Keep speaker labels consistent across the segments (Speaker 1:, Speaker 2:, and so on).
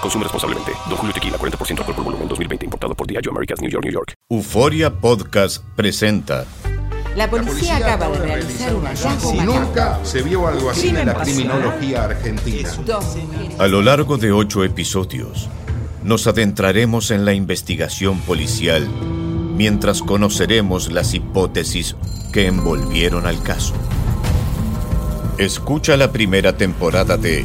Speaker 1: Consume responsablemente. Don Julio Tequila, 40% alcohol por volumen, 2020. Importado por Diageo Americas, New York, New York.
Speaker 2: Euforia Podcast presenta
Speaker 3: La policía acaba de realizar un hallazgo
Speaker 4: Si nunca se vio algo así en la criminología argentina.
Speaker 2: A lo largo de ocho episodios, nos adentraremos en la investigación policial mientras conoceremos las hipótesis que envolvieron al caso. Escucha la primera temporada de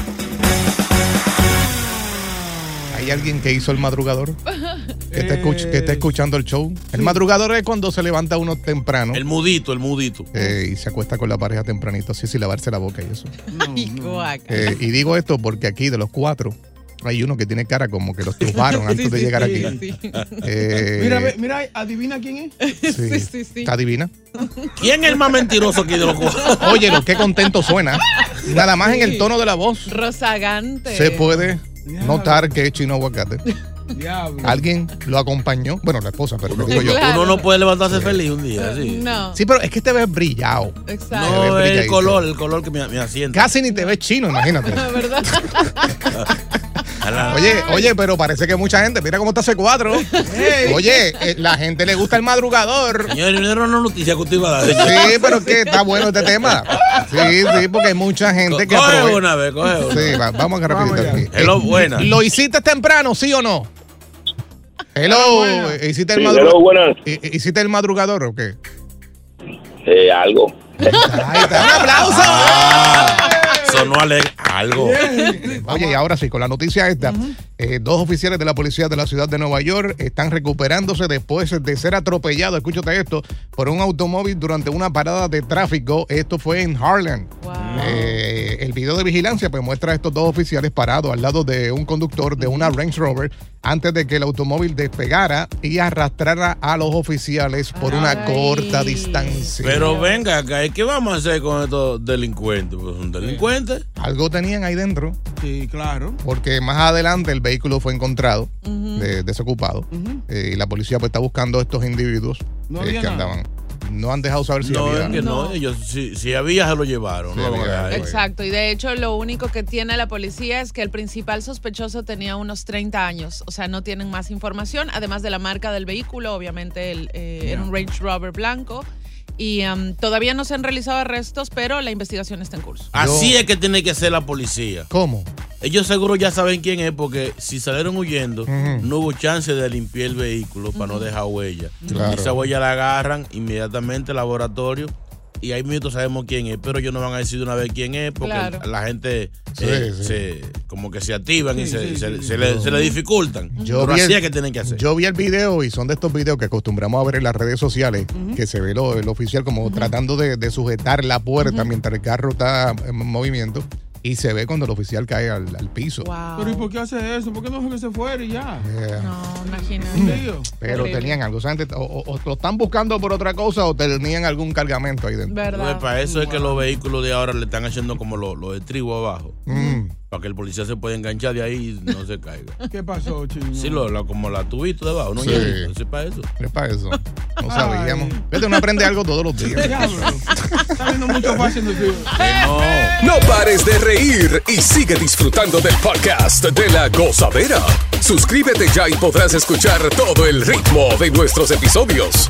Speaker 5: ¿Hay alguien que hizo el madrugador? Que está, escuch- que está escuchando el show. El madrugador es cuando se levanta uno temprano
Speaker 6: El mudito, el mudito.
Speaker 5: eh, y se acuesta con la pareja tempranito, así sin lavarse la boca y eso.
Speaker 7: Ay, guaca.
Speaker 5: Eh, y digo esto porque aquí de los cuatro hay uno que tiene cara como que los trufaron antes de llegar aquí. Eh,
Speaker 7: Mira, mira, adivina quién es.
Speaker 5: sí.
Speaker 7: sí, sí, sí.
Speaker 5: ¿Está divina?
Speaker 6: ¿Quién es el más mentiroso aquí de los cuatro?
Speaker 5: Óyelo, qué contento suena. Nada más en el tono de la voz
Speaker 7: Rozagante.
Speaker 5: se puede notar que es chino aguacate.
Speaker 7: Diablo.
Speaker 5: Alguien lo acompañó. Bueno, la esposa, pero lo digo yo.
Speaker 7: Claro.
Speaker 6: Uno no puede levantarse feliz un día, sí.
Speaker 7: No.
Speaker 5: Sí, pero es que te ves brillado.
Speaker 7: Exacto.
Speaker 6: No, es el color, el color que me, me asienta.
Speaker 5: Casi ni te ves chino, imagínate.
Speaker 7: ¿Verdad?
Speaker 5: Oye, oye, pero parece que mucha gente, mira cómo está ese cuadro. Oye, eh, la gente le gusta el madrugador.
Speaker 6: Señor, no era una noticia que usted iba a dar.
Speaker 5: Sí, pero es que está bueno este tema. Sí, sí, porque hay mucha gente que
Speaker 6: Coge una vez, coge una.
Speaker 5: Sí, va- vamos a rapidito aquí.
Speaker 6: Hello, buena.
Speaker 5: ¿Lo hiciste temprano, sí o no? Hello,
Speaker 7: buena.
Speaker 5: ¿hiciste el
Speaker 8: Sí,
Speaker 5: madrugador?
Speaker 8: hello, buenas.
Speaker 5: ¿Hiciste el madrugador o qué?
Speaker 8: Eh, algo.
Speaker 5: Ahí está, un aplauso.
Speaker 6: Ah, sonó alegre. Algo.
Speaker 5: Oye, y ahora sí, con la noticia esta, eh, dos oficiales de la policía de la ciudad de Nueva York están recuperándose después de ser atropellados, escúchate esto, por un automóvil durante una parada de tráfico. Esto fue en Harlem.
Speaker 7: Wow.
Speaker 5: Eh, el video de vigilancia pues muestra a estos dos oficiales parados al lado de un conductor de una Range Rover antes de que el automóvil despegara y arrastrara a los oficiales por una
Speaker 7: Ay.
Speaker 5: corta distancia.
Speaker 6: Pero venga acá, ¿y qué vamos a hacer con estos delincuentes? Pues un delincuente.
Speaker 5: Algo tenían ahí dentro.
Speaker 7: Sí, claro.
Speaker 5: porque más adelante el vehículo fue encontrado de- desocupado Eh, y la policía pues está buscando a estos individuos
Speaker 7: No
Speaker 5: eh, que
Speaker 7: nada.
Speaker 5: andaban no han dejado saber si
Speaker 6: No,
Speaker 5: había
Speaker 6: es que no,
Speaker 7: No.
Speaker 6: ellos si, si había se lo llevaron.
Speaker 5: Sí,
Speaker 6: no.
Speaker 7: Exacto, y de hecho lo único que tiene la policía es que el principal sospechoso tenía unos 30 años, o sea, no tienen más información, además de la marca del vehículo, obviamente el, eh, era un Range Rover blanco, y um, todavía no se han realizado arrestos, pero la investigación está en curso.
Speaker 6: Así
Speaker 5: Yo-
Speaker 6: es que tiene que ser la policía.
Speaker 5: ¿cómo?
Speaker 6: Ellos seguro ya saben quién es porque si salieron huyendo, no hubo chance de limpiar el vehículo para no dejar huella.
Speaker 5: Claro.
Speaker 6: Esa huella la agarran inmediatamente al laboratorio y ahí mismo sabemos quién es, pero ellos no van a decir de una vez quién es porque
Speaker 7: Claro.
Speaker 6: la gente
Speaker 5: Sí,
Speaker 6: eh,
Speaker 5: sí.
Speaker 6: se como que se activan y se,
Speaker 7: sí,
Speaker 6: se-
Speaker 7: sí,
Speaker 6: se le, se le dificultan.
Speaker 5: Yo
Speaker 6: pero
Speaker 5: vi
Speaker 6: así
Speaker 5: el-
Speaker 6: es que tienen que hacer.
Speaker 5: Yo vi el video y son de estos videos que acostumbramos a ver en las redes sociales, que se ve lo- el oficial como tratando de, de sujetar la puerta mientras el carro está en movimiento y se ve cuando el oficial cae al, al piso.
Speaker 7: Wow.
Speaker 9: Pero ¿y por qué hace eso? ¿Por qué no deja que se fuera y ya?
Speaker 5: Yeah.
Speaker 7: No, imagínate.
Speaker 5: Pero
Speaker 7: Horrible.
Speaker 5: tenían algo, o, sea, o, o- o lo están buscando por otra cosa o tenían algún cargamento ahí dentro.
Speaker 6: Pues
Speaker 7: ¿Verdad?
Speaker 6: para eso es que los vehículos de ahora le están haciendo como los los de trigo abajo.
Speaker 5: Mm.
Speaker 6: Para que el policía se pueda enganchar de ahí y no se caiga.
Speaker 9: ¿Qué pasó, chino?
Speaker 6: Sí, lo, lo- como la tubito debajo, ¿no?
Speaker 5: Sí.
Speaker 6: ¿Es para eso?
Speaker 5: Es para eso. No sabíamos. Vete, uno aprende algo todos los días.
Speaker 9: Está viendo mucho fácil de ti.
Speaker 10: No pares de reír y sigue disfrutando del podcast de la gozadera. Suscríbete ya y podrás escuchar todo el ritmo de nuestros episodios.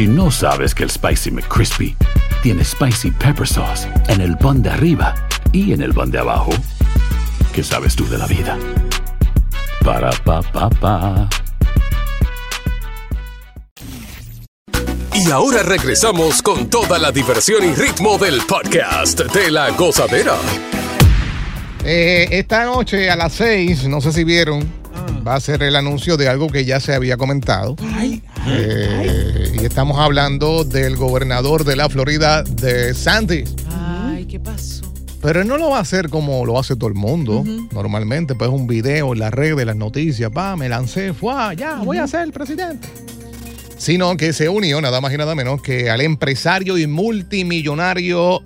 Speaker 11: Si no sabes que el Spicy McCrispy tiene Spicy Pepper Sauce en el pan de arriba y en el pan de abajo, ¿qué sabes tú de la vida? Para, pa, pa, pa.
Speaker 10: Y ahora regresamos con toda la diversión y ritmo del podcast de la gozadera.
Speaker 5: Eh, esta noche a las 6, no sé si vieron, va a ser el anuncio de algo que ya se había comentado. Eh, y estamos hablando del gobernador de la Florida, de Sandy.
Speaker 7: Ay, ¿qué pasó?
Speaker 5: Pero él no lo va a hacer como lo hace todo el mundo. Normalmente, pues un video en las redes, las noticias, pa, me lancé, fue, ya, voy a ser el presidente. Sino que se unió nada más y nada menos que al empresario y multimillonario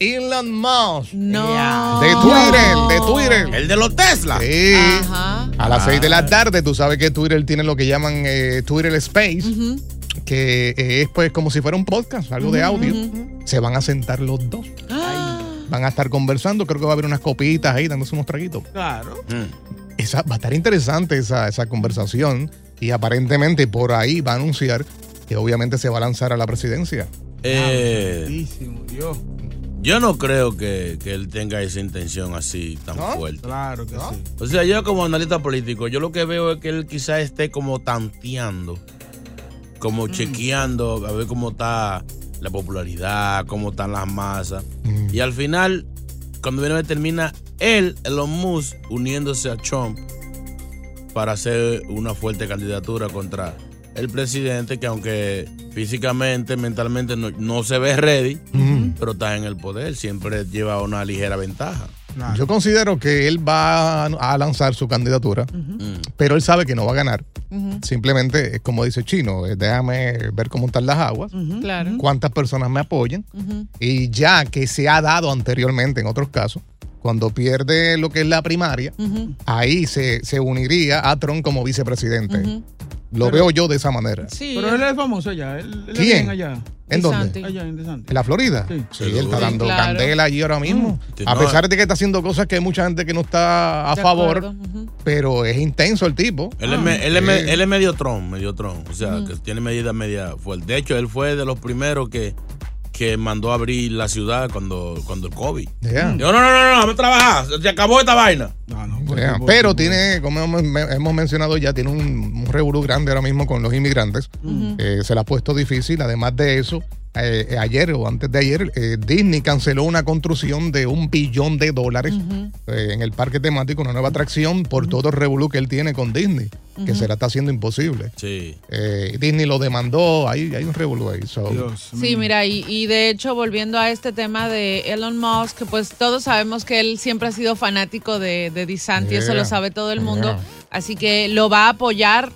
Speaker 5: Elon Musk.
Speaker 7: No.
Speaker 5: De Twitter, de Twitter.
Speaker 6: El de los Tesla.
Speaker 5: Sí.
Speaker 7: Ajá.
Speaker 5: A las 6 de la tarde, tú sabes que Twitter tiene lo que llaman eh, Twitter Space, que eh, es pues como si fuera un podcast, algo de audio. Se van a sentar los dos. Van a estar conversando, creo que va a haber unas copitas ahí, dándose unos traguitos.
Speaker 9: Claro.
Speaker 5: Esa, va a estar interesante esa, esa conversación y aparentemente por ahí va a anunciar que obviamente se va a lanzar a la presidencia.
Speaker 6: Eh,
Speaker 9: Dios.
Speaker 6: yo no creo que, que él tenga esa intención así tan fuerte.
Speaker 9: Claro que sí.
Speaker 6: O sea, yo como analista político, yo lo que veo es que él quizás esté como tanteando, como
Speaker 9: Mm.
Speaker 6: chequeando a ver cómo está la popularidad, cómo están las masas.
Speaker 5: Mm.
Speaker 6: Y al final, cuando viene termina él, Elon Musk, uniéndose a Trump para hacer una fuerte candidatura contra el presidente que aunque físicamente, mentalmente no, no se ve ready, pero está en el poder, siempre lleva una ligera ventaja.
Speaker 5: Yo considero que él va a lanzar su candidatura, pero él sabe que no va a ganar. Simplemente, es como dice Chino, eh, déjame ver cómo están las aguas,
Speaker 7: Claro.
Speaker 5: cuántas personas me apoyan. Y ya que se ha dado anteriormente en otros casos, cuando pierde lo que es la primaria, ahí se, se uniría a Trump como vicepresidente. Lo
Speaker 9: Pero-
Speaker 5: veo yo de esa manera.
Speaker 7: Sí.
Speaker 9: Pero él es famoso allá. Él, él es
Speaker 5: ¿Quién?
Speaker 9: bien allá.
Speaker 5: ¿En dónde?
Speaker 9: Allá en.
Speaker 5: ¿En la Florida?
Speaker 9: Sí.
Speaker 5: Sí, él está
Speaker 6: Sí,
Speaker 5: dando
Speaker 7: claro.
Speaker 5: candela allí ahora mismo.
Speaker 6: Sí,
Speaker 5: A pesar de que está haciendo cosas que hay mucha gente que no está a
Speaker 7: De
Speaker 5: favor, pero es intenso el tipo.
Speaker 6: Él, es, me- él, es me-
Speaker 5: sí.
Speaker 6: él es medio tron, medio tron. O sea, que tiene medidas media fuertes. De hecho, él fue de los primeros que, que mandó a abrir la ciudad cuando, cuando el COVID.
Speaker 5: Yeah.
Speaker 6: No, no, no, no, vamos a trabajar. Se acabó esta vaina.
Speaker 9: No, no, por
Speaker 5: Yeah. Pero
Speaker 9: por
Speaker 5: tiene, como hemos, me- hemos mencionado ya, tiene un, un grande ahora mismo con los inmigrantes. Eh, se le ha puesto difícil. Además de eso, eh, ayer o antes de ayer, eh, Disney canceló una construcción de un billón de dólares eh, en el parque temático, una nueva atracción por todo el revolú que él tiene con Disney, que se la está haciendo imposible.
Speaker 6: Sí.
Speaker 5: Eh, Disney lo demandó, hay, hay un revolú ahí. so-
Speaker 7: Sí, mira, y, y de hecho, volviendo a este tema de Elon Musk, pues todos sabemos que él siempre ha sido fanático de, de DeSantis, eso lo sabe todo el mundo,
Speaker 5: Yeah.
Speaker 7: así que lo va a apoyar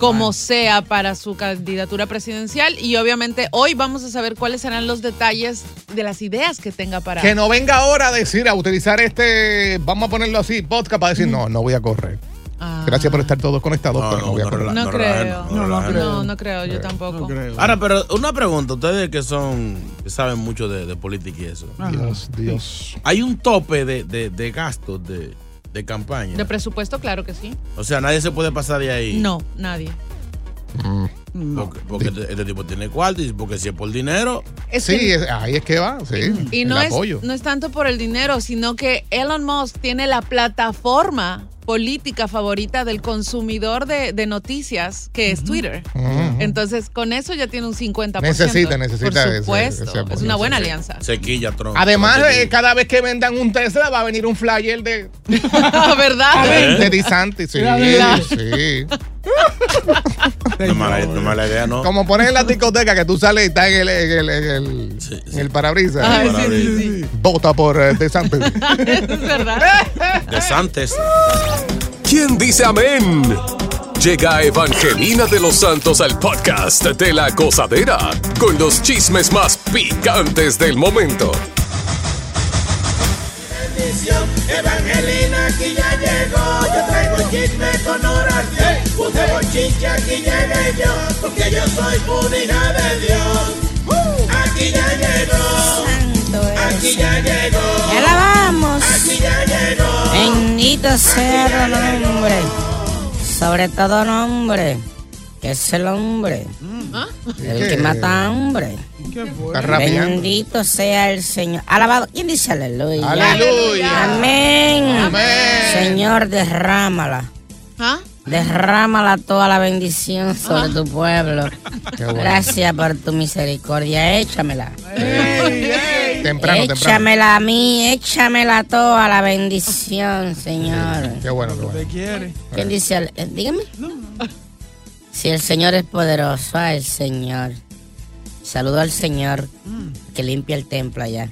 Speaker 7: como sea para su candidatura presidencial y obviamente hoy vamos a saber cuáles serán los detalles de las ideas que tenga para...
Speaker 5: Que no venga ahora a decir, a utilizar este, vamos a ponerlo así, podcast, para decir, no, no voy a correr.
Speaker 7: Ah.
Speaker 5: Gracias por estar todos conectados, pero no voy a correr.
Speaker 7: No
Speaker 6: relajen,
Speaker 7: creo.
Speaker 6: no.
Speaker 7: No, no creo, yo tampoco.
Speaker 9: No creo.
Speaker 6: Ahora, pero una pregunta. Ustedes que son, que saben mucho de, de política y eso.
Speaker 5: Dios, Dios.
Speaker 6: Hay un tope de, de, de gastos de, de campaña.
Speaker 7: De presupuesto, claro que sí.
Speaker 6: o sea, nadie se puede pasar de ahí.
Speaker 7: No, nadie.
Speaker 6: Porque, porque este, este tipo tiene cuarto y porque si es por dinero.
Speaker 7: Es
Speaker 5: Sí,
Speaker 7: que-
Speaker 5: es- ahí es que va, sí.
Speaker 7: Y
Speaker 5: el
Speaker 7: no es,
Speaker 5: apoyo.
Speaker 7: no es tanto por el dinero, sino que Elon Musk tiene la plataforma política favorita del consumidor de, de noticias, que es Twitter. Entonces, con eso ya tiene un 50%.
Speaker 5: Necesita, necesita
Speaker 7: Por
Speaker 5: ese-
Speaker 7: supuese.
Speaker 5: ese apoyo.
Speaker 7: es una buena alianza.
Speaker 6: Sequilla, Trump.
Speaker 5: Además, eh, cada vez que vendan un Tesla va a venir un flyer de,
Speaker 7: ¿Verdad?
Speaker 5: de DeSantis. Sí, sí.
Speaker 6: No es mala, no es mala idea, ¿no?
Speaker 5: Como ponen en la discoteca que tú sales y estás en el, en el, en el, en el parabrisas.
Speaker 6: Ay, sí, sí, sí.
Speaker 5: Vota por eh, DeSantis.
Speaker 7: es verdad.
Speaker 6: De Santos.
Speaker 10: ¿Quién dice amén? Llega Evangelina de los Santos al podcast de la gozadera con los chismes más picantes del momento.
Speaker 12: bendición. Evangelina aquí ya llegó. Yo traigo chisme con oración. Puse bochinche, aquí llegué yo. Porque yo soy hija de Dios. Aquí ya llegó. Aquí ya llegó.
Speaker 13: Ya la vamos.
Speaker 12: Aquí ya llegó.
Speaker 13: Bendito sea tu nombre. Sobre todo nombre. Que es el hombre. El que mata a hombre.
Speaker 5: Está rapeando.
Speaker 13: Bendito sea el Señor. Alabado. ¿Quién dice aleluya?
Speaker 5: Aleluya.
Speaker 13: Amén.
Speaker 5: Amén.
Speaker 13: Señor, derrámala.
Speaker 7: ¿Ah?
Speaker 13: Derrámala toda la bendición sobre tu pueblo.
Speaker 5: Qué bueno.
Speaker 13: Gracias por tu misericordia. Échamela.
Speaker 5: Temprano, temprano.
Speaker 13: Échamela a mí, échamela toda la bendición, Señor.
Speaker 5: Qué bueno, qué bueno.
Speaker 9: ¿Te quiere?
Speaker 13: ¿Quién dice? al- eh, dígame. Si el Señor es poderoso, ah, el Señor. Saludo al Señor que limpia el templo allá.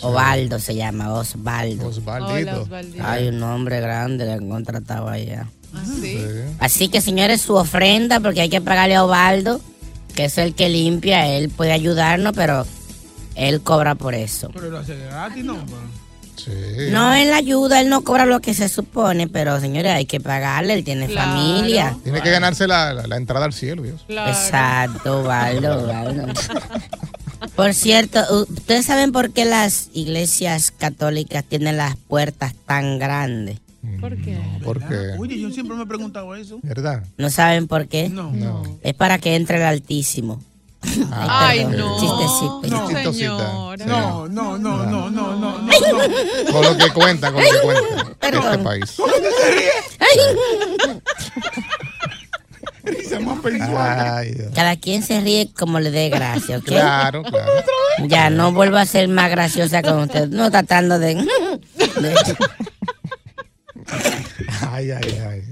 Speaker 13: Ovaldo se llama, Osvaldo.
Speaker 5: Osvaldito.
Speaker 13: Hay un hombre grande que han contratado allá.
Speaker 7: ¿Ah, sí?
Speaker 13: Así que, señores, su ofrenda, porque hay que pagarle a Ovaldo, que es el que limpia, él puede ayudarnos, pero él cobra por eso.
Speaker 9: Pero lo hace gratis, ¿no?
Speaker 5: Sí.
Speaker 13: No, él ayuda, él no cobra lo que se supone, pero señores, hay que pagarle, él tiene
Speaker 7: Claro.
Speaker 13: familia.
Speaker 5: Tiene que ganarse la, la- la entrada al cielo, Dios.
Speaker 7: Claro.
Speaker 13: Exacto, Valdo, Valdo. Por cierto, ¿ustedes saben por qué las iglesias católicas tienen las puertas tan grandes?
Speaker 7: ¿Por qué?
Speaker 5: Porque,
Speaker 9: Oye, yo siempre me he preguntado eso.
Speaker 5: ¿verdad?
Speaker 13: ¿No saben por qué?
Speaker 9: No.
Speaker 5: No.
Speaker 13: Es para que entre el Altísimo.
Speaker 7: Ay,
Speaker 13: perdón,
Speaker 7: no.
Speaker 13: chistecito.
Speaker 7: No.
Speaker 5: Sí.
Speaker 9: No, no, no, no, no, no, no. no.
Speaker 5: Con lo que cuenta, con lo que cuenta este
Speaker 13: Perdón.
Speaker 5: país.
Speaker 9: Risa más pensual.
Speaker 5: Ay.
Speaker 13: Cada quien se ríe como le dé gracia, ¿ok?
Speaker 5: Claro, claro.
Speaker 13: Ya, no vuelvo a ser más graciosa con usted. No tratando de... de-
Speaker 5: Ay, ay, ay.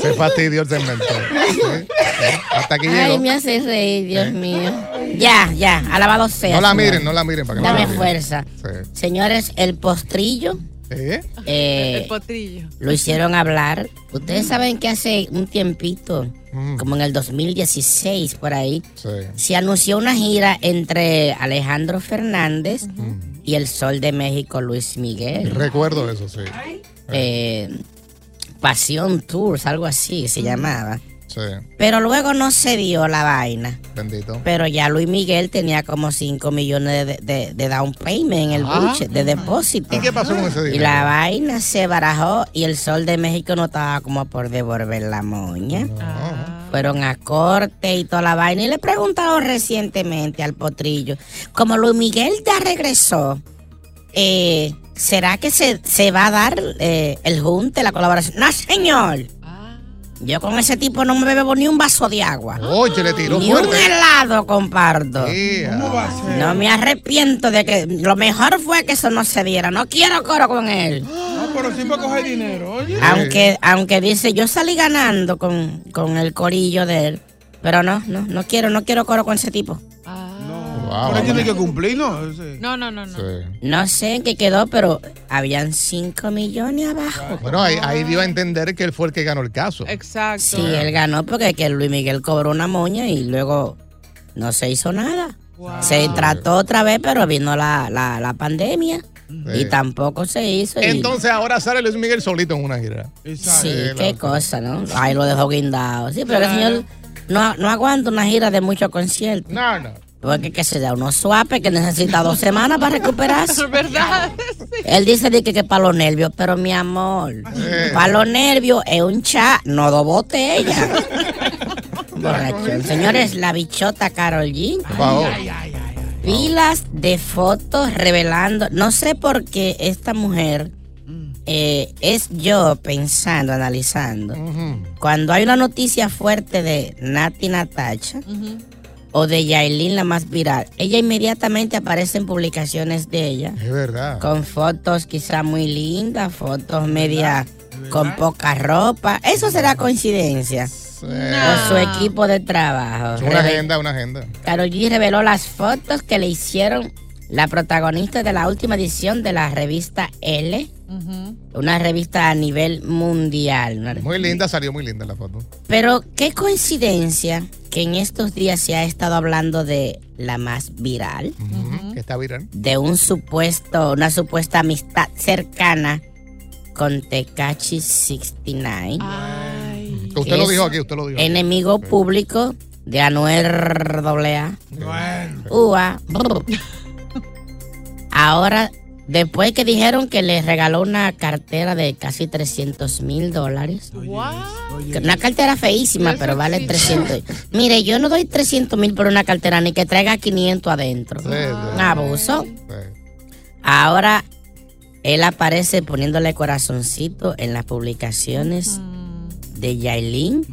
Speaker 5: Se fastidió el segmento. Sí, sí. Hasta aquí
Speaker 13: Ay,
Speaker 5: llegó.
Speaker 13: me hace reír, Dios mío. Ya, ya, alabado sea.
Speaker 5: No la
Speaker 13: Señor.
Speaker 5: miren, no la miren para que no
Speaker 13: Dame
Speaker 5: la miren.
Speaker 13: fuerza.
Speaker 5: Sí.
Speaker 13: Señores, el postrillo
Speaker 5: ¿Eh?
Speaker 13: eh,
Speaker 7: El potrillo.
Speaker 13: lo hicieron hablar. Ustedes saben que hace un tiempito,
Speaker 5: Mm,
Speaker 13: como en el 2016 por ahí,
Speaker 5: sí.
Speaker 13: se anunció una gira entre Alejandro Fernández y el Sol de México, Luis Miguel.
Speaker 5: Recuerdo eso, sí.
Speaker 13: Eh, Pasión Tours, algo así se llamaba.
Speaker 5: Sí,
Speaker 13: Pero luego no se dio la vaina.
Speaker 5: bendito.
Speaker 13: Pero ya Luis Miguel tenía como 5 millones de, de- de down payment en el
Speaker 5: Ah.
Speaker 13: budget, de depósito.
Speaker 5: ¿Y qué pasó con ese
Speaker 13: Y
Speaker 5: dinero?
Speaker 13: la vaina se barajó y el Sol de México no estaba como por devolver la moña. Fueron a corte y toda la vaina. Y le preguntaron recientemente al potrillo, como Luis Miguel ya regresó, eh, ¿será que se, se va a dar eh, el junte, la colaboración? No, señor. Yo con ese tipo no me bebo ni un vaso de agua.
Speaker 5: Oye, le tiró
Speaker 13: Ni un
Speaker 5: fuerte.
Speaker 13: helado comparto.
Speaker 9: ¿Cómo va a ser?
Speaker 13: No me arrepiento de que lo mejor fue que eso no se diera. No quiero coro con él.
Speaker 9: No, pero sí para coger dinero, oye.
Speaker 13: Aunque, aunque dice, yo salí ganando con, con el corillo de él. Pero no, no, no quiero, no quiero coro con ese tipo.
Speaker 5: Wow,
Speaker 9: Pero tiene que cumplir, ¿no? Sí.
Speaker 7: No, no, no, no.
Speaker 5: Sí.
Speaker 13: No sé en qué quedó, pero habían 5 millones abajo.
Speaker 5: Bueno, ahí, ahí dio a entender que él fue el que ganó el caso.
Speaker 7: Exacto.
Speaker 13: Sí, él ganó porque que Luis Miguel cobró una moña y luego no se hizo nada. Se trató otra vez, pero vino la, la, la pandemia y tampoco se hizo. y-
Speaker 5: Entonces ahora sale Luis Miguel solito en una gira.
Speaker 13: Sí, qué cosa, ¿no? Ahí lo dejó guindado. Sí, pero el señor no, no aguanta una gira de muchos conciertos.
Speaker 5: No, no.
Speaker 13: Porque que se da unos suapes que necesita dos semanas para recuperarse.
Speaker 7: ¿Verdad?
Speaker 13: Él dice de que, que para los nervios, pero mi amor, para los nervios es un chat, no dos botellas. Borrachón. Señores, la bichota Carol G.
Speaker 5: Wow.
Speaker 13: Pilas de fotos revelando. No sé por qué esta mujer eh, es yo pensando, analizando. Cuando hay una noticia fuerte de Nati Natacha o de Yailin, la más viral, ella inmediatamente aparece en publicaciones de ella.
Speaker 5: Es verdad.
Speaker 13: Con fotos quizá muy lindas, fotos media con poca ropa. ¿Eso será coincidencia? O su equipo de trabajo.
Speaker 5: Es una
Speaker 13: Reve-
Speaker 5: agenda, una agenda.
Speaker 13: Karol G reveló las fotos que le hicieron la protagonista de la última edición de la revista L, una revista a nivel mundial.
Speaker 5: Muy linda, salió muy linda la foto.
Speaker 13: Pero qué coincidencia que en estos días se ha estado hablando de la más viral,
Speaker 5: Que está viral.
Speaker 13: de un supuesto, una supuesta amistad cercana con Tecachi 69.
Speaker 5: Usted lo
Speaker 13: Es
Speaker 5: dijo aquí, usted lo dijo. aquí.
Speaker 13: Enemigo público de Anuel AA. Ua. Ahora, después que dijeron que le regaló una cartera de casi 300 mil dólares. Una cartera feísima, pero vale 300. Mire, yo no doy 300 mil por una cartera ni que traiga 500 adentro. Un abuso. Ahora él aparece poniéndole corazoncito en las publicaciones de Yailin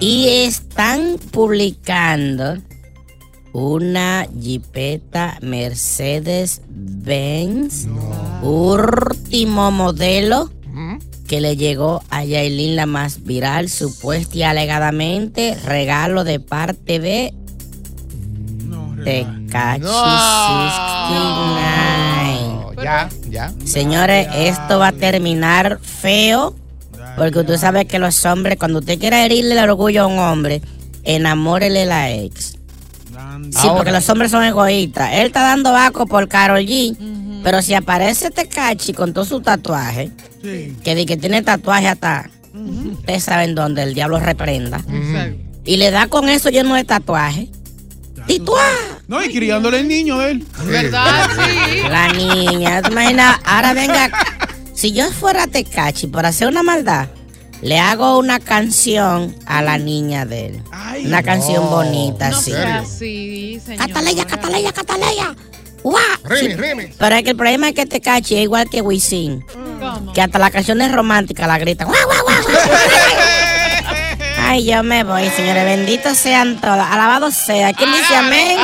Speaker 13: y están publicando una Jeepeta Mercedes Benz último modelo que le llegó a Yailin la más viral, supuesta y alegadamente regalo de parte de Tecachi 69.
Speaker 5: Ya, ya.
Speaker 13: Señores, esto va a terminar feo. Porque usted sabe que los hombres, cuando usted quiera herirle el orgullo a un hombre, enamórele la ex. Sí,
Speaker 5: Ahora.
Speaker 13: porque los hombres son egoístas. Él está dando vaco por Carol G. Pero si aparece este cachi con todo su tatuaje, que di que tiene tatuaje hasta. Ustedes saben dónde el diablo reprenda. Y le da con eso lleno de tatuaje. ¡Tituá!
Speaker 9: No, y criándole el niño de él.
Speaker 7: ¿Verdad? Sí.
Speaker 13: La niña, ¿te imaginas? Ahora venga, si yo fuera Tecachi por hacer una maldad, le hago una canción a la niña de él. una canción bonita,
Speaker 7: No sea así.
Speaker 13: Cataleya, Cataleya, Cataleya. ¡Guau!
Speaker 5: Remix,
Speaker 13: Sí,
Speaker 5: remix.
Speaker 13: Pero es que el problema es que Tecachi es igual que Wisin. Que hasta las canciones románticas la gritan. ¡Guau, guau, guau! Ay, yo me voy, señores. Benditos sean todos. Alabado sea. ¿Quién dice amén?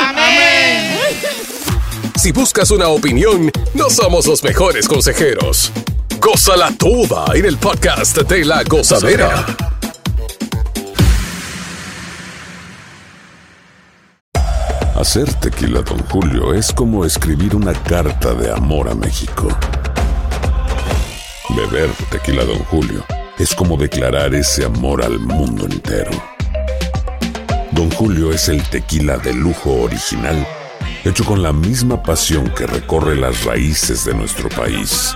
Speaker 10: Si buscas una opinión, no somos los mejores consejeros. Gózala toda en el podcast de la gozadera.
Speaker 14: Hacer tequila, Don Julio, es como escribir una carta de amor a México. Beber tequila, Don Julio, es como declarar ese amor al mundo entero. Don Julio es el tequila de lujo original, hecho con la misma pasión que recorre las raíces de nuestro país.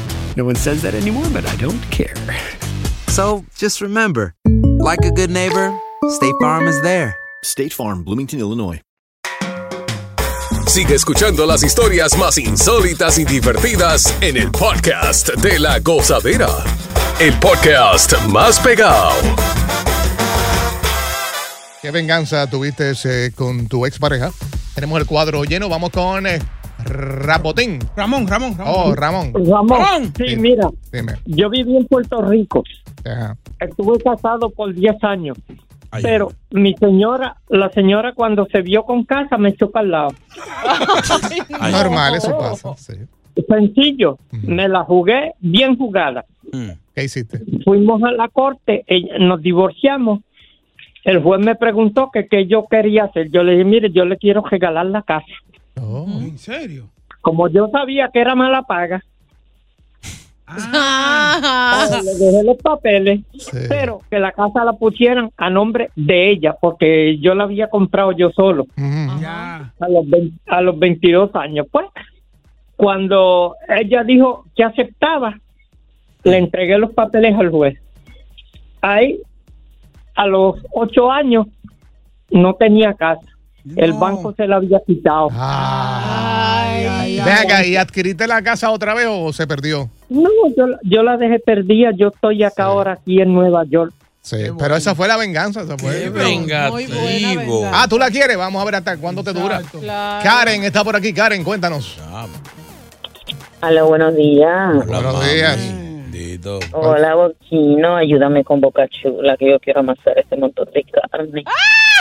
Speaker 15: no one says that anymore, but I don't care.
Speaker 16: So just remember, like a good neighbor, State Farm is there.
Speaker 17: State Farm, Bloomington, Illinois.
Speaker 10: Sigue escuchando las historias más insólitas y divertidas en el podcast de la gozadera. El podcast más pegado.
Speaker 5: ¿Qué venganza tuviste eh, con tu expareja? Tenemos el cuadro lleno. Vamos con eh, Rapotín.
Speaker 9: Ramón, Ramón, Ramón.
Speaker 5: Oh, Ramón.
Speaker 18: Ramón, sí, mira,
Speaker 5: Dime.
Speaker 18: yo viví en Puerto Rico.
Speaker 5: Ajá.
Speaker 18: Estuve casado por 10 años. Pero mi señora, la señora cuando se vio con casa me echó para el lado.
Speaker 5: Normal, eso pasa. Sí.
Speaker 18: Sencillo, me la jugué bien jugada.
Speaker 5: ¿Qué hiciste?
Speaker 18: Fuimos a la corte, nos divorciamos. El juez me preguntó que qué yo quería hacer. Yo le dije, mire, yo le quiero regalar la casa.
Speaker 9: ¿En serio?
Speaker 18: Como yo sabía que era mala paga,
Speaker 7: Ah.
Speaker 18: le dejé los papeles, pero que la casa la pusieran a nombre de ella, porque yo la había comprado yo solo. A los, 20 a los 22 años. Pues, cuando ella dijo que aceptaba, Le entregué los papeles al juez. Ahí, a los ocho años, no tenía casa. El banco se la había quitado.
Speaker 5: Ven acá, ¿y adquiriste la casa otra vez o se perdió?
Speaker 18: No, yo, yo la dejé perdida. Yo estoy acá ahora aquí en Nueva York.
Speaker 5: Sí, pero esa fue la venganza. Esa fue.
Speaker 6: vengativo.
Speaker 5: Ah, ¿tú la quieres? Vamos a ver hasta cuándo te dura. Karen está por aquí. Karen, cuéntanos.
Speaker 19: Hola, buenos días.
Speaker 5: Buenos días.
Speaker 19: Hola, Boquino, ayúdame con Boca Chula, que yo quiero amasar ese montón de carne.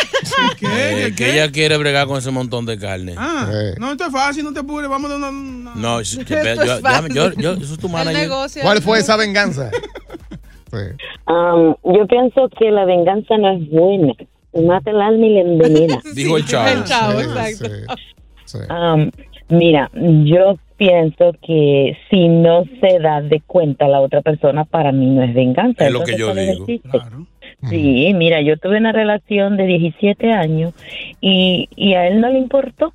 Speaker 6: Eh, que ella quiere bregar con ese montón de carne.
Speaker 9: Ah, no, esto es fácil, no te apures, vamos a una...
Speaker 6: No, es que,
Speaker 9: Esto
Speaker 6: yo,
Speaker 9: es fácil.
Speaker 6: yo, yo, yo soy tu manager.
Speaker 5: ¿Cuál fue esa venganza?
Speaker 19: Am, yo pienso que la venganza no es buena. Mata el alma y le envenena.
Speaker 6: Dijo el chavo.
Speaker 7: El chavo,
Speaker 5: Sí,
Speaker 7: exacto.
Speaker 19: Am, mira, yo pienso que si no se da de cuenta la otra persona, para mí no es venganza.
Speaker 6: Es lo que yo
Speaker 19: ¿cuál es
Speaker 6: digo.
Speaker 19: chiste? Sí, mira, yo tuve una relación de 17 años y, y a él no le importó.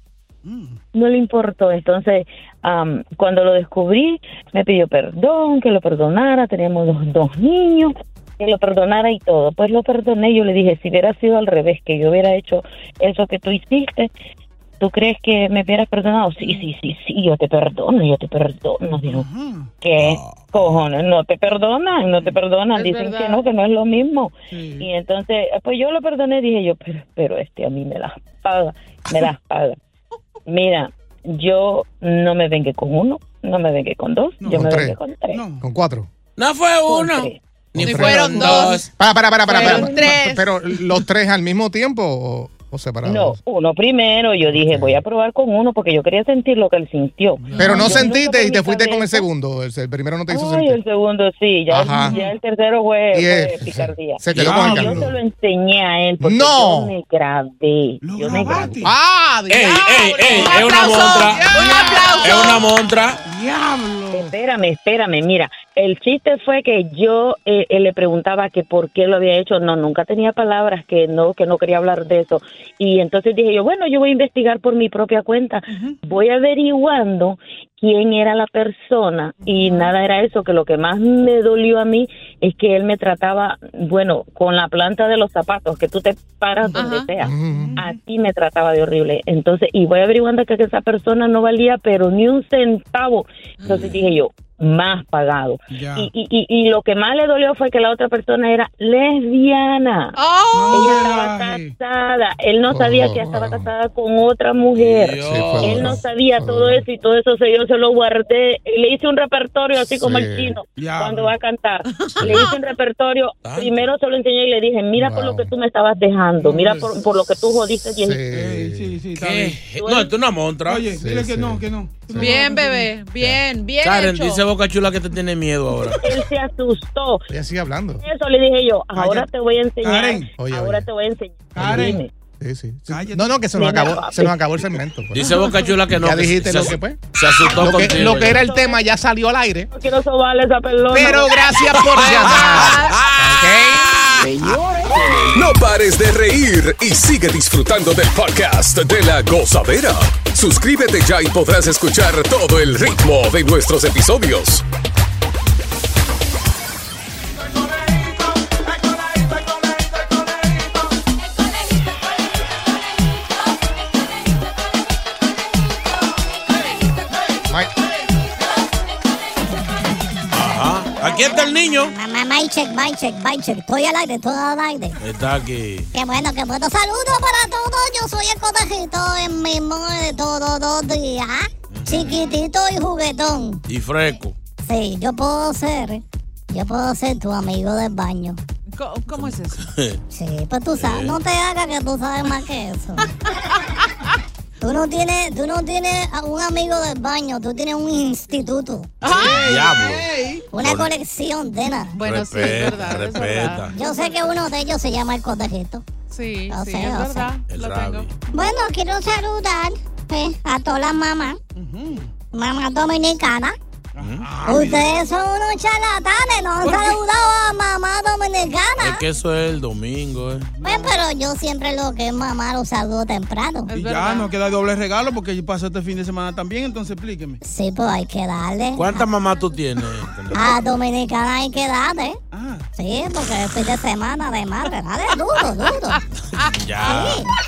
Speaker 19: No le importó. Entonces, am, cuando lo descubrí, me pidió perdón, que lo perdonara. Teníamos dos, dos niños, que lo perdonara y todo. Pues lo perdoné. Yo le dije, si hubiera sido al revés, que yo hubiera hecho eso que tú hiciste, ¿tú crees que me hubieras perdonado? Sí, sí, sí, sí, yo te perdono, yo te perdono. Digo, ¿qué cojones? No te perdonan, no te perdonan. Dicen que no, que no es lo mismo. Y entonces, pues yo lo perdoné, dije yo, pero, pero este a mí me las paga, me las paga. Mira, yo no me vengué con uno, no me vengué con dos, yo me
Speaker 5: con
Speaker 19: vengué
Speaker 5: tres.
Speaker 19: con tres.
Speaker 5: Con cuatro.
Speaker 6: No fue uno.
Speaker 19: tres.
Speaker 6: Ni fueron
Speaker 5: tres.
Speaker 6: dos.
Speaker 5: Para, para, para, para. para,
Speaker 19: Fueron
Speaker 5: para.
Speaker 19: tres.
Speaker 5: Pero los tres al mismo tiempo o, separados.
Speaker 19: No, uno primero, yo dije, voy a probar con uno porque yo quería sentir lo que él sintió.
Speaker 5: Pero no
Speaker 19: Yo
Speaker 5: sentiste y te fuiste con el segundo. El, el primero no te hizo
Speaker 19: Ay,
Speaker 5: sentir.
Speaker 19: el segundo sí, ya, el tercero fue, picardía.
Speaker 5: se quedó con el
Speaker 19: yo se lo enseñé a él porque
Speaker 5: No.
Speaker 19: yo me grabé. Yo me grabé.
Speaker 5: ¡Ah!
Speaker 6: ¡Ey, ey, Es una montra.
Speaker 19: Un aplauso.
Speaker 6: Es una montra.
Speaker 19: Espérame, espérame, mira, el chiste fue que yo eh, eh, le preguntaba que por qué lo había hecho, no, nunca tenía palabras, que no, que no quería hablar de eso. Y entonces dije yo, bueno, yo voy a investigar por mi propia cuenta, voy averiguando quién era la persona y nada era eso, que lo que más me dolió a mí es que él me trataba, bueno, con la planta de los zapatos, que tú te paras donde sea, así me trataba de horrible. Entonces, y voy averiguando que esa persona no valía, pero ni un centavo. Entonces dije yo, más pagado. Y, y, y, y lo que más le dolió fue que la otra persona era lesbiana. Ella estaba casada. Él no sabía que ella estaba casada con otra mujer. Él no sabía todo eso y todo eso se, yo se lo guardé. Y le hice un repertorio así como el chino
Speaker 9: Ya.
Speaker 19: cuando va a cantar. Le hice un repertorio. Primero se lo enseñé y le dije, mira por lo que tú me estabas dejando. Mira por, por lo que tú jodiste.
Speaker 9: Sí, sí, sí, está bien.
Speaker 6: No, esto es una montra.
Speaker 9: Oye, dile que no, que no.
Speaker 7: Bien, bebé. Bien, bien
Speaker 6: Karen,
Speaker 7: hecho.
Speaker 6: dice Boca Chula que te tiene miedo ahora.
Speaker 19: Él se asustó.
Speaker 5: Ella sigue hablando.
Speaker 19: Eso le dije yo, ahora te voy a enseñar.
Speaker 5: Karen. Oye,
Speaker 19: ahora
Speaker 5: oye.
Speaker 19: te voy a enseñar.
Speaker 5: Karen. Sí, sí. No, no, que se nos acabó, se nos acabó el segmento. pues.
Speaker 6: Dice Boca Chula que no.
Speaker 5: Ya dijiste
Speaker 6: se,
Speaker 5: lo
Speaker 6: se-
Speaker 5: que fue.
Speaker 6: Se asustó
Speaker 5: Lo que,
Speaker 6: contigo.
Speaker 5: lo que era el tema ya salió al aire.
Speaker 19: No quiero sobarle esa pelota.
Speaker 5: Pero gracias por llamar.
Speaker 10: No pares de reír y sigue disfrutando del podcast de la gozadera. Suscríbete ya y podrás escuchar todo el ritmo de nuestros episodios.
Speaker 6: Aquí está el niño.
Speaker 20: Mamá, my check, my check, my check. Estoy al aire, estoy al aire.
Speaker 6: Está aquí.
Speaker 20: Qué bueno, qué bueno. Saludos para todos. Yo soy el conejito, el mismo de todos los días. Chiquitito y juguetón.
Speaker 6: Y fresco.
Speaker 20: Sí, yo puedo ser, yo puedo ser tu amigo del baño.
Speaker 7: ¿Cómo, cómo es eso?
Speaker 20: Sí, pues tú sabes, no te hagas que tú sabes más que eso. Tú no tienes, tú no tienes a un amigo del baño, tú tienes un instituto.
Speaker 6: Diablo.
Speaker 20: Una colección de nada.
Speaker 7: Bueno, sí, es verdad, es verdad.
Speaker 20: Yo sé que uno de ellos se llama el conejito.
Speaker 7: Sí,
Speaker 20: Lo
Speaker 7: sí,
Speaker 20: sé,
Speaker 7: es
Speaker 20: lo sé.
Speaker 7: verdad. Lo tengo.
Speaker 20: Bueno, quiero saludar eh, a todas las mamás. Mamá Ustedes son unos charlatanes, no han saludado a mamá
Speaker 6: Es
Speaker 20: dominicana.
Speaker 6: que eso es el domingo, ¿eh?
Speaker 20: Pues, pero yo siempre lo que es mamá lo saludo temprano.
Speaker 9: Y ya no queda doble regalo porque pasó este fin de semana también, entonces explíqueme.
Speaker 20: Sí, pues hay que darle.
Speaker 6: ¿Cuántas mamás tú tienes?
Speaker 20: A dominicana hay que darle.
Speaker 9: Ah.
Speaker 20: Sí, porque es fin de semana de madre. Dale duro, duro.
Speaker 6: Ya.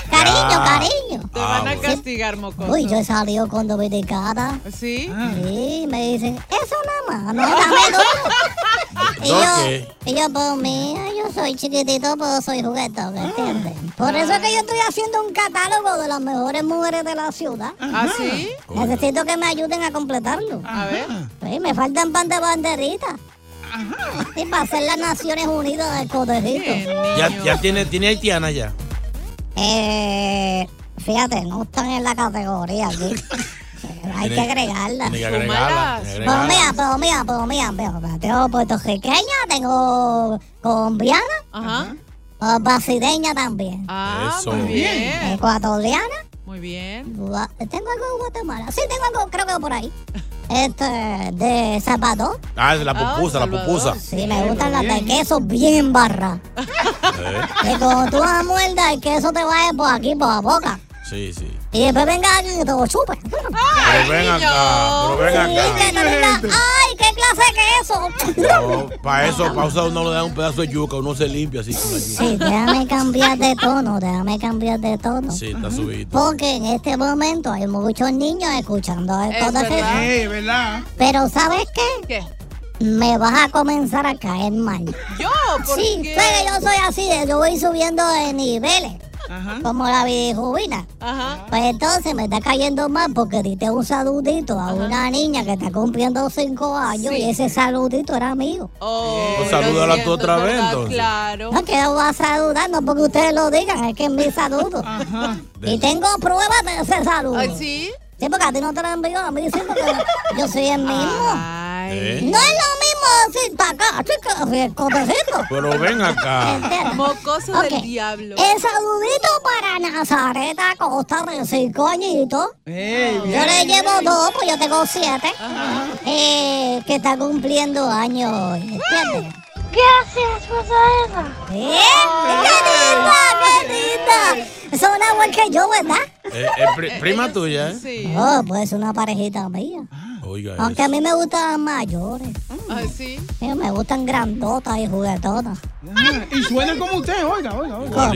Speaker 20: Cariño,
Speaker 6: Ya.
Speaker 20: cariño.
Speaker 7: Te van a castigar, mocoso.
Speaker 20: Uy, yo he salido con dominicana.
Speaker 7: ¿Sí?
Speaker 20: Sí, me dicen, eso nada más, no, dame duro. y,
Speaker 6: ¿Dos
Speaker 20: yo, y yo, pues mira, yo soy chiquitito, pero soy juguetón, ¿entiendes? Por eso es que yo estoy haciendo un catálogo de las mejores mujeres de la ciudad.
Speaker 7: ¿Ah, sí?
Speaker 20: Necesito que me ayuden a completarlo.
Speaker 7: A ver.
Speaker 20: Sí, me faltan pan de Y para hacer las Naciones Unidas del Codejito.
Speaker 6: Ya, ya tiene, tiene haitiana ya.
Speaker 20: Eh, fíjate, no están en la categoría aquí. Hay que
Speaker 6: Tiene-
Speaker 20: agregarla.
Speaker 6: Tiene que agregarla. tiene que
Speaker 20: Pero
Speaker 6: agregarla.
Speaker 20: mira, pero mira, pero mira, mira, tengo puertorriqueña, tengo colombiana,
Speaker 7: Ajá.
Speaker 20: eh, brasileña también.
Speaker 7: Ah,
Speaker 6: Eso.
Speaker 7: muy bien.
Speaker 20: Ecuatoriana,
Speaker 7: Muy bien.
Speaker 20: gua- tengo algo de Guatemala. Sí, tengo algo, creo que por ahí. Este, de Salvador.
Speaker 6: Ah, es la pupusa, la pupusa.
Speaker 20: Sí, me gustan las de queso bien barra.
Speaker 6: Eh,
Speaker 20: Que cuando tú las muerdas, el queso te vaya por aquí, por la boca.
Speaker 6: Sí, sí.
Speaker 20: Y después venga alguien y te lo chupe.
Speaker 6: Pero ven acá, pero ven
Speaker 20: Sí, que
Speaker 6: acá.
Speaker 20: te diga, ¡Ay, qué clase de queso!
Speaker 6: para eso, para usar uno le da un pedazo de yuca, uno se limpia así con la yuca.
Speaker 20: Sí, déjame cambiar de tono, déjame cambiar de tono.
Speaker 6: Sí, está subido.
Speaker 20: Porque en este momento hay muchos niños escuchando el
Speaker 7: Es
Speaker 20: podcast.
Speaker 7: verdad.
Speaker 9: Eh, ¿verdad?
Speaker 20: Pero ¿sabes qué?
Speaker 7: ¿Qué?
Speaker 20: Me vas a comenzar a caer mal.
Speaker 7: ¿Yo? ¿Por
Speaker 20: Sí,
Speaker 7: qué?
Speaker 20: pero yo soy así, de- yo voy subiendo de niveles.
Speaker 9: Ajá.
Speaker 20: Como la vidijubina.
Speaker 7: Ajá.
Speaker 20: Pues entonces me está cayendo mal porque diste un saludito a una niña que está cumpliendo cinco años y ese saludito era mío.
Speaker 7: Oh,
Speaker 6: Pues salúdala tú otra vez,
Speaker 7: verdad,
Speaker 6: entonces.
Speaker 7: Claro.
Speaker 20: No, que yo voy a saludar, no porque ustedes lo digan, es que es mi saludo. Y tengo pruebas de ese saludo.
Speaker 7: ¿Ah, sí?
Speaker 20: Sí, porque a ti no te lo envío, a mí diciendo que yo soy el mismo.
Speaker 6: ¿Eh?
Speaker 20: No es lo mismo acá.
Speaker 6: Pero ven acá.
Speaker 7: Mocoso
Speaker 20: Ok.
Speaker 7: del diablo.
Speaker 20: El saludito para Nazaret Acosta de cinco añitos. Yo le llevo dos, pues yo tengo siete. Eh, que está cumpliendo años hoy, ¿entiendes?
Speaker 21: Gracias, Rosalena.
Speaker 20: ¡Eh! ¡Qué linda, qué linda! Son igual que yo, ¿verdad?
Speaker 6: Eh, eh, pri- prima tuya, ¿eh?
Speaker 7: Sí.
Speaker 20: Oh, pues una parejita mía.
Speaker 6: Oiga,
Speaker 20: Aunque a mí me gustan mayores.
Speaker 7: ¿Ah, sí?
Speaker 20: Sí, me gustan grandotas y juguetonas.
Speaker 9: Ah, Y suena como usted, oiga, oiga, oiga.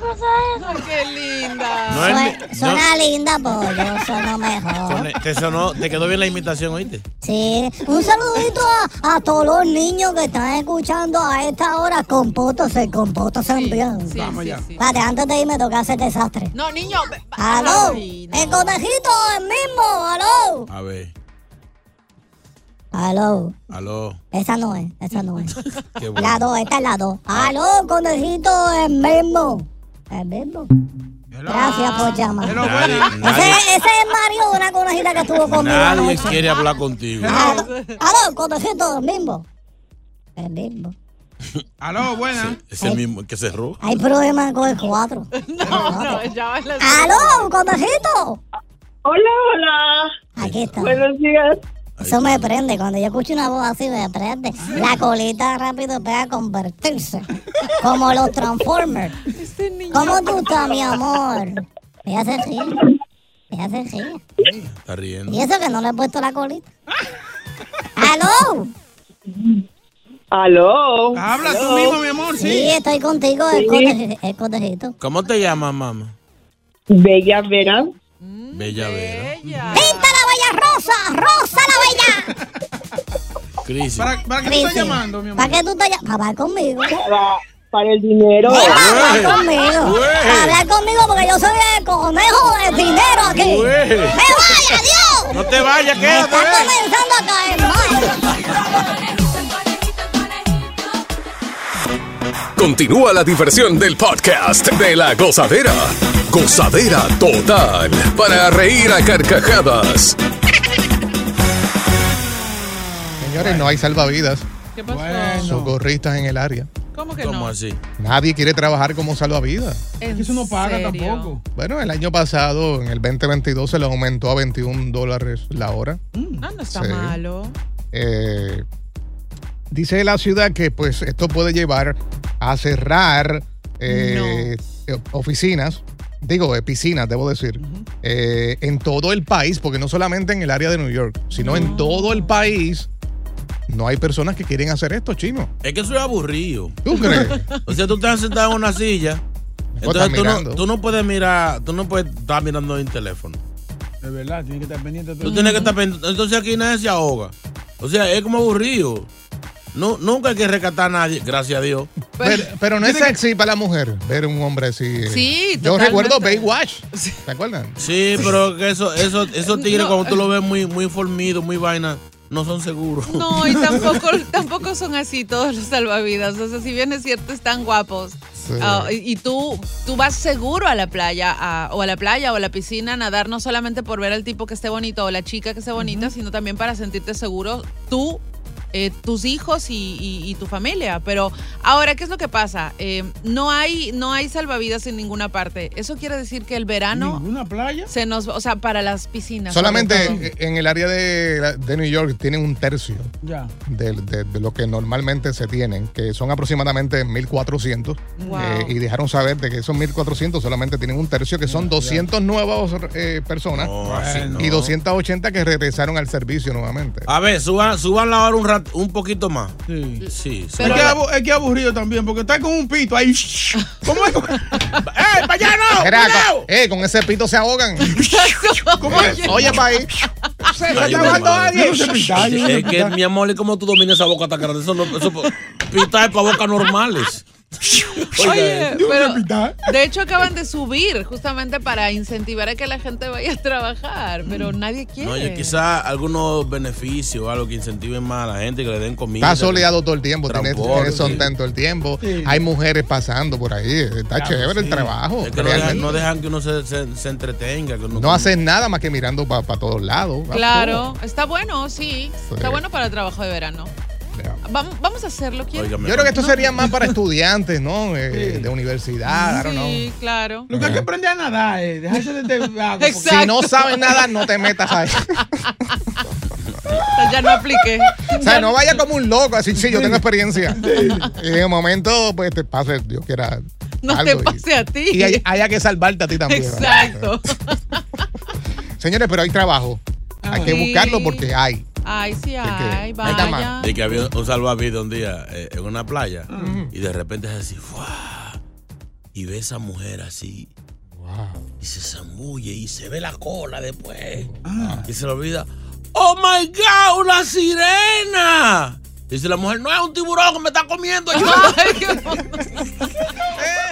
Speaker 21: Rosalena.
Speaker 7: ¡Qué linda!
Speaker 6: No es mi-
Speaker 20: Suena linda, pues yo sueno mejor.
Speaker 6: Sone- Te sonó, te quedó bien la imitación, ¿oíste?
Speaker 20: Sí, un saludito a, a todos los niños que están escuchando a esta hora. Compótose, compótose bien.
Speaker 7: Sí,
Speaker 9: Vamos
Speaker 7: sí,
Speaker 9: ya.
Speaker 7: sí.
Speaker 20: Espérate, antes de irme toca hacer desastre.
Speaker 7: No, niño. ve-
Speaker 20: ¡Aló!
Speaker 7: Ay, no.
Speaker 20: ¡El conejito, el mismo! ¡Aló!
Speaker 6: A ver,
Speaker 20: ¡Aló!
Speaker 6: aló.
Speaker 20: Esa no es, esa no es.
Speaker 6: Qué bueno.
Speaker 20: La dos, esta es la dos. ¡Aló, conejito, el mismo! El mismo. Gracias por llamar.
Speaker 6: Nadie, nadie,
Speaker 20: Ese, ese es Mario de una conejita que estuvo conmigo
Speaker 6: nadie
Speaker 20: anoche.
Speaker 6: quiere hablar contigo.
Speaker 20: Aló, aló, conejito, el mismo. El mismo.
Speaker 9: Aló, buena.
Speaker 6: Es el mismo que cerró.
Speaker 20: Hay problemas con el 4.
Speaker 7: No, no, ya va la
Speaker 20: ¡Aló, conejito!
Speaker 21: Hola, hola.
Speaker 20: Aquí está.
Speaker 21: Buenos días.
Speaker 20: Eso me prende. Cuando yo escucho una voz así, me prende. La colita rápido pega a convertirse. Como los Transformers.
Speaker 7: Este niño.
Speaker 20: ¿Cómo tú estás, mi amor? Me hace ríe. Me hace ríe.
Speaker 6: Está riendo.
Speaker 20: Y eso que no le he puesto la colita. ¡Aló!
Speaker 21: Aló.
Speaker 9: Habla tú mismo, mi amor,
Speaker 20: Sí,
Speaker 9: sí.
Speaker 20: estoy contigo, el, coneji- el conejito.
Speaker 6: ¿Cómo te llamas, mamá?
Speaker 21: Bella Vera.
Speaker 6: Bella Vera.
Speaker 7: Ella.
Speaker 20: ¡Pinta la bella rosa! ¡Rosa la bella!
Speaker 6: Crisis.
Speaker 9: ¿Para, para qué tú estás llamando, mi amor?
Speaker 20: ¿Para qué tú estás llamando? Para hablar conmigo.
Speaker 21: Para, para el dinero.
Speaker 20: Ven a hablar conmigo.
Speaker 6: Güey.
Speaker 20: A hablar conmigo porque yo soy el conejo de dinero aquí.
Speaker 6: Güey.
Speaker 20: ¡Me vaya, Dios!
Speaker 6: No te vayas,
Speaker 20: Me
Speaker 6: quédate.
Speaker 20: está
Speaker 6: ven.
Speaker 20: comenzando a caer mal.
Speaker 10: Continúa la diversión del podcast de la gozadera. Gozadera total para reír a carcajadas.
Speaker 5: Señores, no hay salvavidas.
Speaker 7: ¿Qué pasó?
Speaker 9: Bueno.
Speaker 5: Socorristas en el área.
Speaker 7: ¿Cómo que
Speaker 6: ¿Cómo
Speaker 7: no?
Speaker 6: así?
Speaker 5: Nadie quiere trabajar como salvavidas.
Speaker 7: ¿En
Speaker 9: Eso no paga
Speaker 7: serio?
Speaker 9: tampoco.
Speaker 5: Bueno, el año pasado, en el 2022, se le aumentó a 21 dólares la hora.
Speaker 7: No, no está
Speaker 5: Sí.
Speaker 7: malo.
Speaker 5: Eh, dice la ciudad que pues esto puede llevar a cerrar eh, oficinas, digo, eh, piscinas, debo decir, eh, en todo el país, porque no solamente en el área de New York, sino en todo el país. No hay personas que quieren hacer esto, chino.
Speaker 6: Es que eso es aburrido.
Speaker 5: ¿Tú crees?
Speaker 6: O sea, tú estás sentado en una silla. Entonces tú no,
Speaker 5: mirando.
Speaker 6: tú no puedes mirar, tú no puedes estar mirando en teléfono.
Speaker 9: De verdad, tiene que estar pendiente. de todo.
Speaker 6: Tú tienes que estar pendiente. Entonces aquí nadie se ahoga. O sea, es como aburrido. No, nunca hay que rescatar a nadie, gracias a Dios.
Speaker 5: Pero, pero no es sexy para la mujer ver un hombre así.
Speaker 6: Sí,
Speaker 5: Yo
Speaker 6: totalmente.
Speaker 5: recuerdo Baywatch. ¿Te acuerdan?
Speaker 6: Sí, pero que eso, eso, esos tigres
Speaker 7: No.
Speaker 6: cuando tú lo ves muy, muy formidos, muy vaina, no son seguros.
Speaker 7: No, y tampoco, tampoco son así todos los salvavidas. O sea, si bien es cierto, están guapos.
Speaker 5: Sí.
Speaker 7: ah, y y tú, tú vas seguro a la playa, a- o a la playa o a la piscina a nadar, no solamente por ver al tipo que esté bonito o la chica que esté bonita, sino también para sentirte seguro tú, eh, tus hijos y, y- y tu familia. Pero ahora, ¿qué es lo que pasa? Eh, no, hay, no hay salvavidas en ninguna parte. Eso quiere decir que el verano...
Speaker 9: ¿Ninguna playa?
Speaker 7: Se nos, o sea, para las piscinas.
Speaker 5: Solamente en el área de, de New York tienen un tercio
Speaker 9: Ya.
Speaker 5: de, de- de lo que normalmente se tienen, que son aproximadamente 1.400.
Speaker 7: Wow.
Speaker 5: eh, y dejaron saber de que esos 1.400 solamente tienen un tercio, que son 200 nuevas eh, personas
Speaker 6: así no.
Speaker 5: y 280 que regresaron al servicio nuevamente.
Speaker 6: A ver, suban, suban la hora un, un poquito más.
Speaker 9: Sí.
Speaker 6: Sí,
Speaker 9: es, que abu- es que aburrido también, porque está con un pito ahí. ¿Cómo es? ¡Eh, para allá no!
Speaker 5: Mira,
Speaker 9: cuidado!
Speaker 5: con, eh, con ese pito se ahogan.
Speaker 9: ¿Cómo
Speaker 5: Eh, Oye, país.
Speaker 9: Se
Speaker 6: Ay,
Speaker 9: está ahogando alguien.
Speaker 6: Es que, mi amor, ¿y cómo tú dominas esa boca tan grande? Eso, no, eso pita es para bocas normales.
Speaker 7: Oye, pero de hecho acaban de subir justamente para incentivar a que la gente vaya a trabajar, pero nadie quiere.
Speaker 6: No, oye, quizá algunos beneficios, algo que incentiven más a la gente, que le den comida.
Speaker 5: Está soleado todo el tiempo, tiene, tiene todo el tiempo.
Speaker 6: Sí.
Speaker 5: Hay mujeres pasando por ahí. Está
Speaker 6: Claro,
Speaker 5: chévere el trabajo.
Speaker 6: Es que no dejan,
Speaker 5: realmente.
Speaker 6: no dejan que uno se, se- se entretenga. Que uno
Speaker 5: No hacen nada más que mirando para todos lados.
Speaker 7: Claro, está bueno, sí.
Speaker 5: Sí.
Speaker 7: Está bueno para el trabajo de verano. Vamos, vamos a hacerlo, ¿quieres?
Speaker 5: Yo creo que esto sería más para estudiantes, ¿no? Eh, De universidad, I don't know.
Speaker 7: Sí, claro.
Speaker 9: Lo que hay que aprender a nadar es dejarse de, agua. porque-
Speaker 5: Si no sabes nada, no te metas ahí.
Speaker 7: Ya no apliqué.
Speaker 5: O sea, no vaya como un loco, así, sí, yo tengo experiencia. Y en el momento, pues te pase, Dios quiera.
Speaker 7: No
Speaker 5: algo
Speaker 7: te
Speaker 5: y-
Speaker 7: pase a ti.
Speaker 5: Y hay- haya que salvarte a ti también. ¿verdad?
Speaker 7: Exacto.
Speaker 5: Señores, pero hay trabajo. Hay que buscarlo porque hay.
Speaker 7: Ay, sí
Speaker 5: que-
Speaker 7: hay,
Speaker 5: ahí está
Speaker 7: vaya.
Speaker 5: mal.
Speaker 6: De que había un salvavidas un día eh, en una playa y de repente es así, ¡fua! y ve esa mujer así. Y se zambulle y se ve la cola después. Y se le olvida. ¡Oh my God! ¡Una sirena! Dice la mujer, no es un tiburón que me está comiendo.